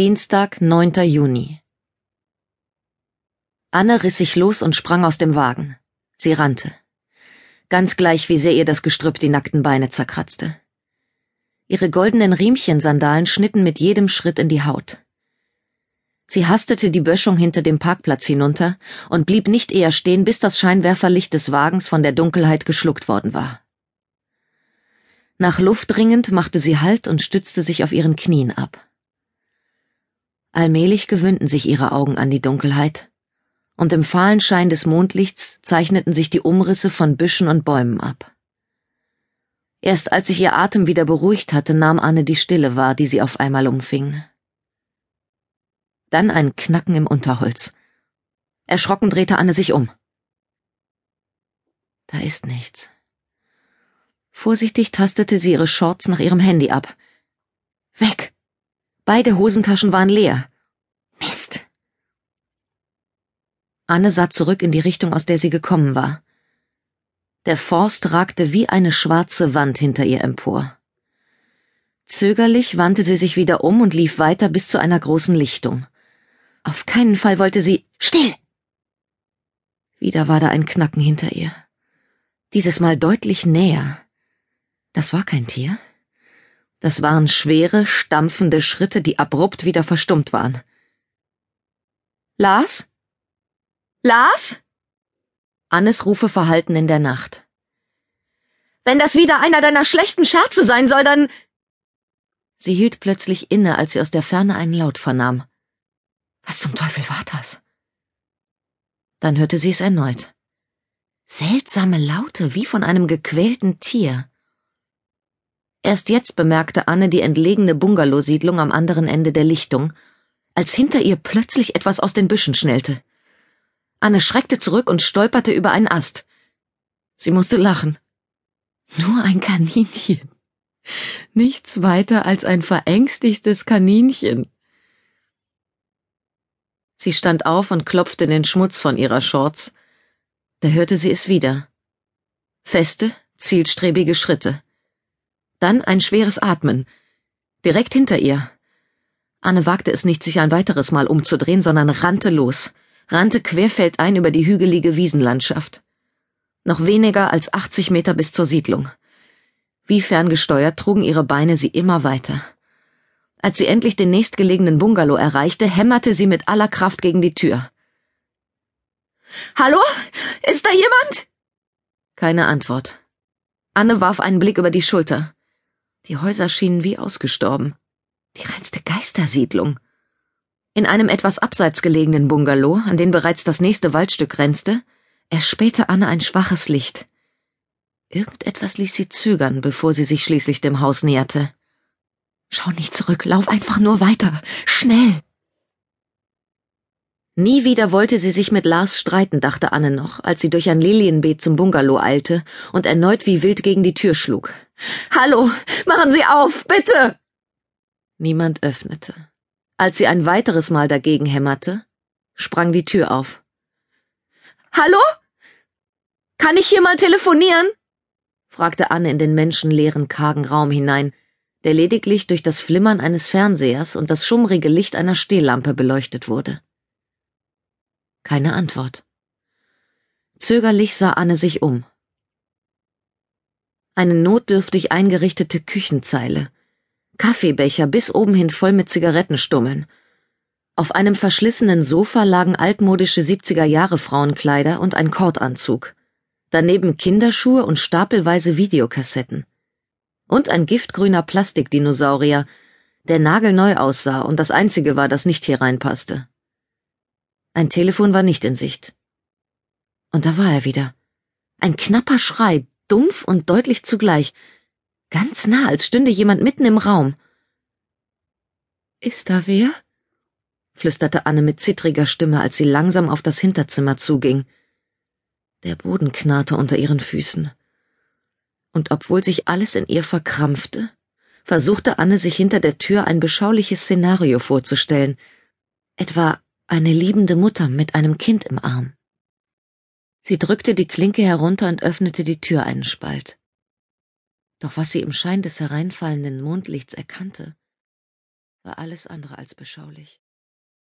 Dienstag, 9. Juni. Anne riss sich los und sprang aus dem Wagen. Sie rannte. Ganz gleich, wie sehr ihr das Gestrüpp die nackten Beine zerkratzte. Ihre goldenen Riemchensandalen schnitten mit jedem Schritt in die Haut. Sie hastete die Böschung hinter dem Parkplatz hinunter und blieb nicht eher stehen, bis das Scheinwerferlicht des Wagens von der Dunkelheit geschluckt worden war. Nach Luft dringend machte sie Halt und stützte sich auf ihren Knien ab. Allmählich gewöhnten sich ihre Augen an die Dunkelheit, und im fahlen Schein des Mondlichts zeichneten sich die Umrisse von Büschen und Bäumen ab. Erst als sich ihr Atem wieder beruhigt hatte, nahm Anne die Stille wahr, die sie auf einmal umfing. Dann ein Knacken im Unterholz. Erschrocken drehte Anne sich um. Da ist nichts. Vorsichtig tastete sie ihre Shorts nach ihrem Handy ab. Weg! Beide Hosentaschen waren leer. Mist. Anne sah zurück in die Richtung, aus der sie gekommen war. Der Forst ragte wie eine schwarze Wand hinter ihr empor. Zögerlich wandte sie sich wieder um und lief weiter bis zu einer großen Lichtung. Auf keinen Fall wollte sie Still. Wieder war da ein Knacken hinter ihr. Dieses Mal deutlich näher. Das war kein Tier. Das waren schwere, stampfende Schritte, die abrupt wieder verstummt waren. Lars? Lars? Annes Rufe verhallten in der Nacht. Wenn das wieder einer deiner schlechten Scherze sein soll, dann. Sie hielt plötzlich inne, als sie aus der Ferne einen Laut vernahm. Was zum Teufel war das? Dann hörte sie es erneut. Seltsame Laute, wie von einem gequälten Tier. Erst jetzt bemerkte Anne die entlegene Bungalowsiedlung am anderen Ende der Lichtung, als hinter ihr plötzlich etwas aus den Büschen schnellte. Anne schreckte zurück und stolperte über einen Ast. Sie musste lachen. Nur ein Kaninchen. Nichts weiter als ein verängstigtes Kaninchen. Sie stand auf und klopfte den Schmutz von ihrer Shorts. Da hörte sie es wieder. Feste, zielstrebige Schritte. Dann ein schweres Atmen. Direkt hinter ihr. Anne wagte es nicht, sich ein weiteres Mal umzudrehen, sondern rannte los, rannte querfeldein über die hügelige Wiesenlandschaft. Noch weniger als 80 Meter bis zur Siedlung. Wie ferngesteuert trugen ihre Beine sie immer weiter. Als sie endlich den nächstgelegenen Bungalow erreichte, hämmerte sie mit aller Kraft gegen die Tür. Hallo? Ist da jemand? Keine Antwort. Anne warf einen Blick über die Schulter. Die Häuser schienen wie ausgestorben. Die reinste Geistersiedlung. In einem etwas abseits gelegenen Bungalow, an den bereits das nächste Waldstück grenzte, erspähte Anne ein schwaches Licht. Irgendetwas ließ sie zögern, bevor sie sich schließlich dem Haus näherte. Schau nicht zurück, lauf einfach nur weiter. Schnell! Nie wieder wollte sie sich mit Lars streiten, dachte Anne noch, als sie durch ein Lilienbeet zum Bungalow eilte und erneut wie wild gegen die Tür schlug. Hallo, machen Sie auf, bitte! Niemand öffnete. Als sie ein weiteres Mal dagegen hämmerte, sprang die Tür auf. Hallo? Kann ich hier mal telefonieren? fragte Anne in den menschenleeren, kargen Raum hinein, der lediglich durch das Flimmern eines Fernsehers und das schummrige Licht einer Stehlampe beleuchtet wurde. Keine Antwort. Zögerlich sah Anne sich um. Eine notdürftig eingerichtete Küchenzeile, Kaffeebecher bis oben hin voll mit Zigarettenstummeln. Auf einem verschlissenen Sofa lagen altmodische 70er Jahre Frauenkleider und ein Kordanzug. Daneben Kinderschuhe und stapelweise Videokassetten. Und ein giftgrüner Plastikdinosaurier, der nagelneu aussah und das einzige war, das nicht hier reinpasste. Ein Telefon war nicht in Sicht. Und da war er wieder. Ein knapper Schrei, dumpf und deutlich zugleich, ganz nah, als stünde jemand mitten im Raum. Ist da wer? flüsterte Anne mit zittriger Stimme, als sie langsam auf das Hinterzimmer zuging. Der Boden knarrte unter ihren Füßen. Und obwohl sich alles in ihr verkrampfte, versuchte Anne sich hinter der Tür ein beschauliches Szenario vorzustellen, etwa eine liebende Mutter mit einem Kind im Arm. Sie drückte die Klinke herunter und öffnete die Tür einen Spalt. Doch was sie im Schein des hereinfallenden Mondlichts erkannte, war alles andere als beschaulich.